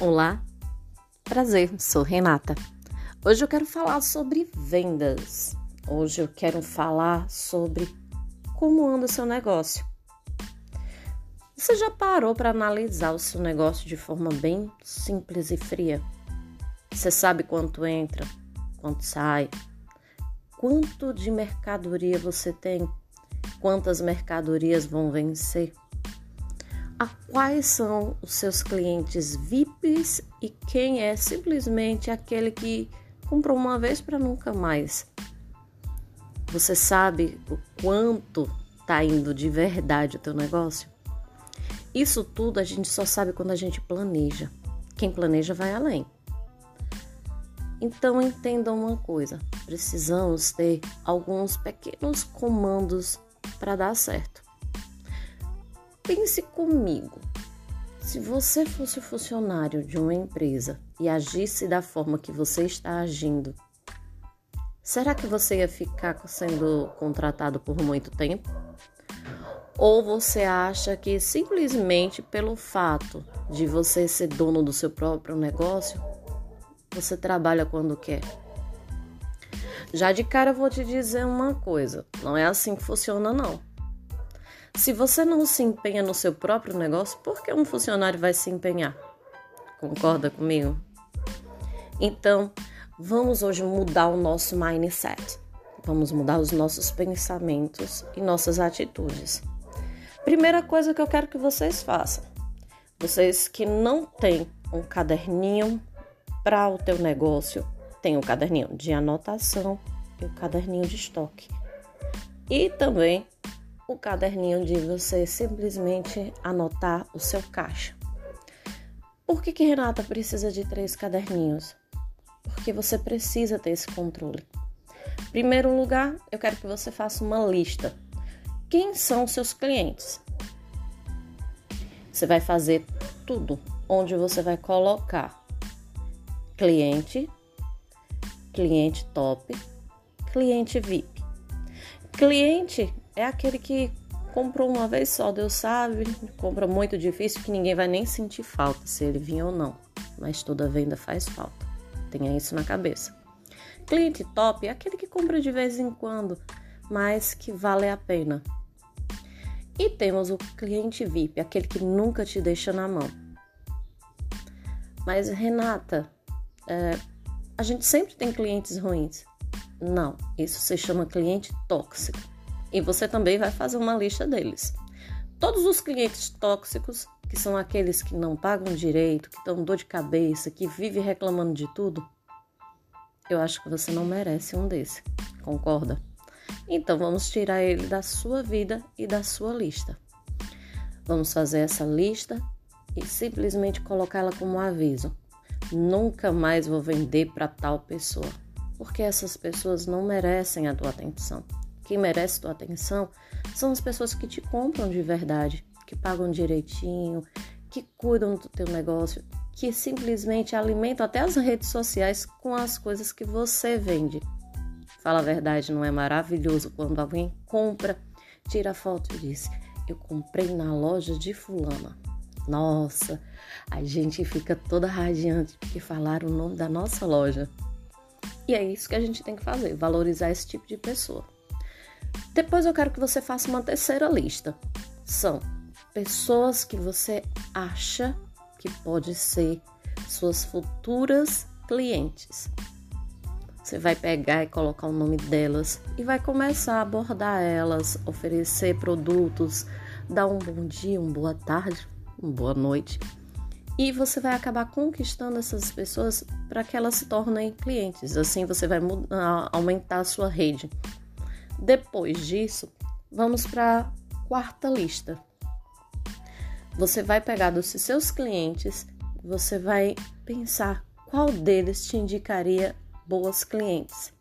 Olá, prazer, sou Renata. Hoje eu quero falar sobre vendas. Hoje eu quero falar sobre como anda o seu negócio. Você já parou para analisar o seu negócio de forma bem simples e fria? Você sabe quanto entra, quanto sai, quanto de mercadoria você tem, quantas mercadorias vão vencer? A quais são os seus clientes VIPs e quem é simplesmente aquele que comprou uma vez para nunca mais. Você sabe o quanto está indo de verdade o teu negócio? Isso tudo a gente só sabe quando a gente planeja. Quem planeja vai além. Então entendam uma coisa: precisamos ter alguns pequenos comandos para dar certo. Pense comigo. Se você fosse funcionário de uma empresa e agisse da forma que você está agindo, será que você ia ficar sendo contratado por muito tempo? Ou você acha que simplesmente pelo fato de você ser dono do seu próprio negócio, você trabalha quando quer? Já de cara eu vou te dizer uma coisa: não é assim que funciona, não. Se você não se empenha no seu próprio negócio, por que um funcionário vai se empenhar? Concorda comigo? Então, vamos hoje mudar o nosso mindset. Vamos mudar os nossos pensamentos e nossas atitudes. Primeira coisa que eu quero que vocês façam. Vocês que não têm um caderninho para o teu negócio, tem um caderninho de anotação e um caderninho de estoque. E também o caderninho de você simplesmente anotar o seu caixa. Por que, que Renata precisa de três caderninhos? Porque você precisa ter esse controle. Primeiro lugar, eu quero que você faça uma lista. Quem são seus clientes? Você vai fazer tudo onde você vai colocar cliente, cliente top, cliente VIP. Cliente é aquele que comprou uma vez só, Deus sabe, compra muito difícil que ninguém vai nem sentir falta se ele vir ou não, mas toda venda faz falta. Tenha isso na cabeça. Cliente top é aquele que compra de vez em quando, mas que vale a pena. E temos o cliente VIP, aquele que nunca te deixa na mão. Mas Renata, é, a gente sempre tem clientes ruins. Não, isso se chama cliente tóxico. E você também vai fazer uma lista deles. Todos os clientes tóxicos, que são aqueles que não pagam direito, que dão dor de cabeça, que vivem reclamando de tudo, eu acho que você não merece um desse. Concorda? Então vamos tirar ele da sua vida e da sua lista. Vamos fazer essa lista e simplesmente colocá-la como um aviso. Nunca mais vou vender para tal pessoa, porque essas pessoas não merecem a tua atenção. Quem merece tua atenção são as pessoas que te compram de verdade, que pagam direitinho, que cuidam do teu negócio, que simplesmente alimentam até as redes sociais com as coisas que você vende. Fala a verdade, não é maravilhoso quando alguém compra, tira foto e diz: Eu comprei na loja de Fulana. Nossa, a gente fica toda radiante porque falaram o nome da nossa loja. E é isso que a gente tem que fazer, valorizar esse tipo de pessoa. Depois eu quero que você faça uma terceira lista. São pessoas que você acha que pode ser suas futuras clientes. Você vai pegar e colocar o nome delas e vai começar a abordar elas, oferecer produtos, dar um bom dia, uma boa tarde, uma boa noite. E você vai acabar conquistando essas pessoas para que elas se tornem clientes. Assim você vai aumentar a sua rede. Depois disso, vamos para a quarta lista. Você vai pegar dos seus clientes, você vai pensar qual deles te indicaria boas clientes.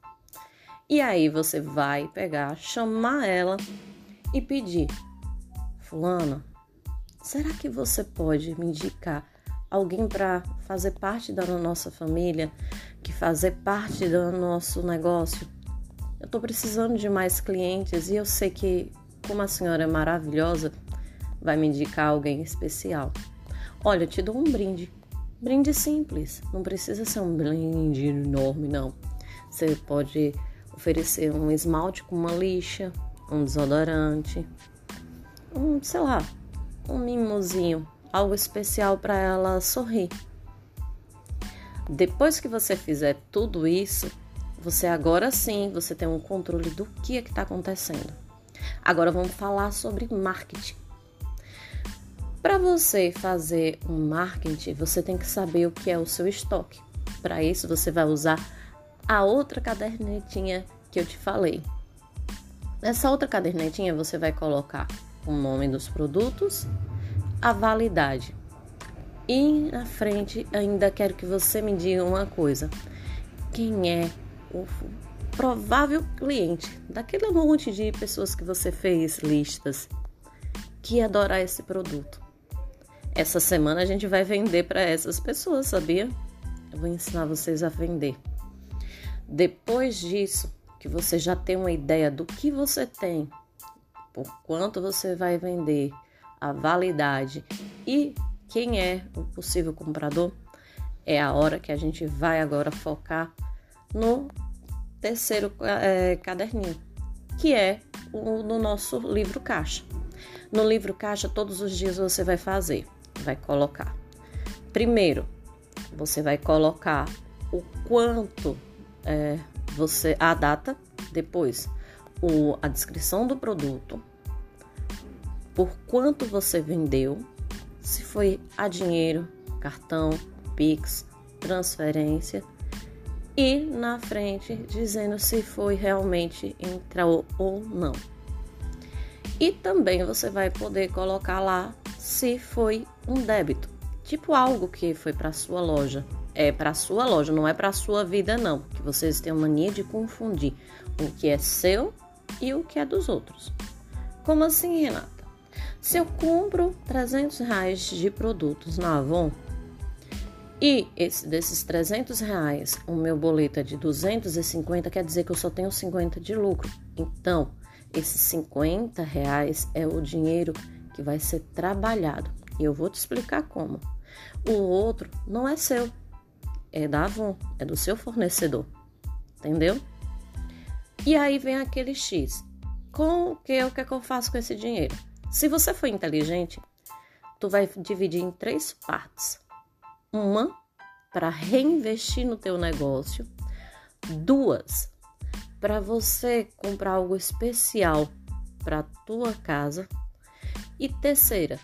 E aí você vai pegar, chamar ela e pedir: Fulana, será que você pode me indicar alguém para fazer parte da nossa família, que fazer parte do nosso negócio? Eu estou precisando de mais clientes e eu sei que, como a senhora é maravilhosa, vai me indicar alguém especial. Olha, eu te dou um brinde. Brinde simples, não precisa ser um brinde enorme, não. Você pode oferecer um esmalte com uma lixa, um desodorante, um, sei lá, um mimozinho, algo especial para ela sorrir. Depois que você fizer tudo isso, você agora sim, você tem um controle do que é que está acontecendo. Agora vamos falar sobre marketing. Para você fazer um marketing, você tem que saber o que é o seu estoque. Para isso, você vai usar a outra cadernetinha que eu te falei. Nessa outra cadernetinha, você vai colocar o nome dos produtos, a validade. E na frente, ainda quero que você me diga uma coisa: quem é o provável cliente daquele monte de pessoas que você fez listas que adorar esse produto? Essa semana a gente vai vender para essas pessoas, sabia? Eu vou ensinar vocês a vender. Depois disso, que você já tem uma ideia do que você tem, por quanto você vai vender, a validade e quem é o possível comprador, é a hora que a gente vai agora focar no terceiro é, caderninho, que é o do nosso livro caixa. No livro caixa, todos os dias você vai fazer vai colocar? Primeiro, você vai colocar o quanto é, você a data, depois o, a descrição do produto, por quanto você vendeu, se foi a dinheiro, cartão, Pix, transferência e na frente dizendo se foi realmente entrou ou não. E também você vai poder colocar lá se foi um débito, tipo algo que foi para sua loja. É para sua loja, não é para sua vida não, que vocês têm mania de confundir o que é seu e o que é dos outros. Como assim, Renata? Se eu compro 300 reais de produtos na Avon e esse, desses 300 reais o meu boleto é de 250, quer dizer que eu só tenho 50 de lucro. Então, esses 50 reais é o dinheiro que vai ser trabalhado. E eu vou te explicar como. O outro não é seu, é da Avon, é do seu fornecedor. Entendeu? E aí vem aquele X. Com o que, o que, é que eu faço com esse dinheiro? Se você for inteligente, tu vai dividir em três partes. Uma para reinvestir no teu negócio, duas para você comprar algo especial para tua casa e terceira,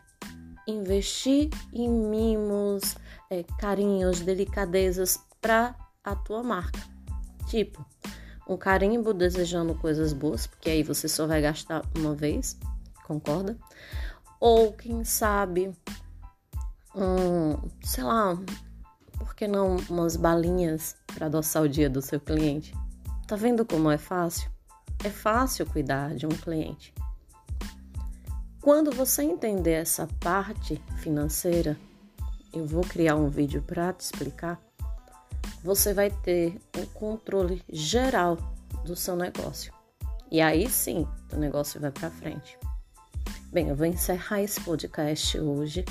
investir em mimos, é, carinhos, delicadezas para a tua marca. Tipo, um carimbo desejando coisas boas, porque aí você só vai gastar uma vez, concorda? Ou quem sabe, um, sei lá, por que não umas balinhas para adoçar o dia do seu cliente? Tá vendo como é fácil? É fácil cuidar de um cliente. Quando você entender essa parte financeira, eu vou criar um vídeo para te explicar. Você vai ter um controle geral do seu negócio. E aí sim, o negócio vai para frente. Bem, eu vou encerrar esse podcast hoje.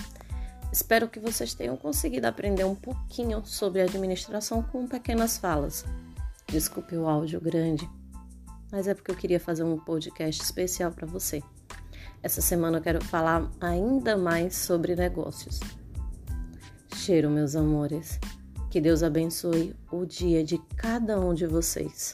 Espero que vocês tenham conseguido aprender um pouquinho sobre administração com pequenas falas. Desculpe o áudio grande, mas é porque eu queria fazer um podcast especial para você. Essa semana eu quero falar ainda mais sobre negócios. Cheiro, meus amores. Que Deus abençoe o dia de cada um de vocês.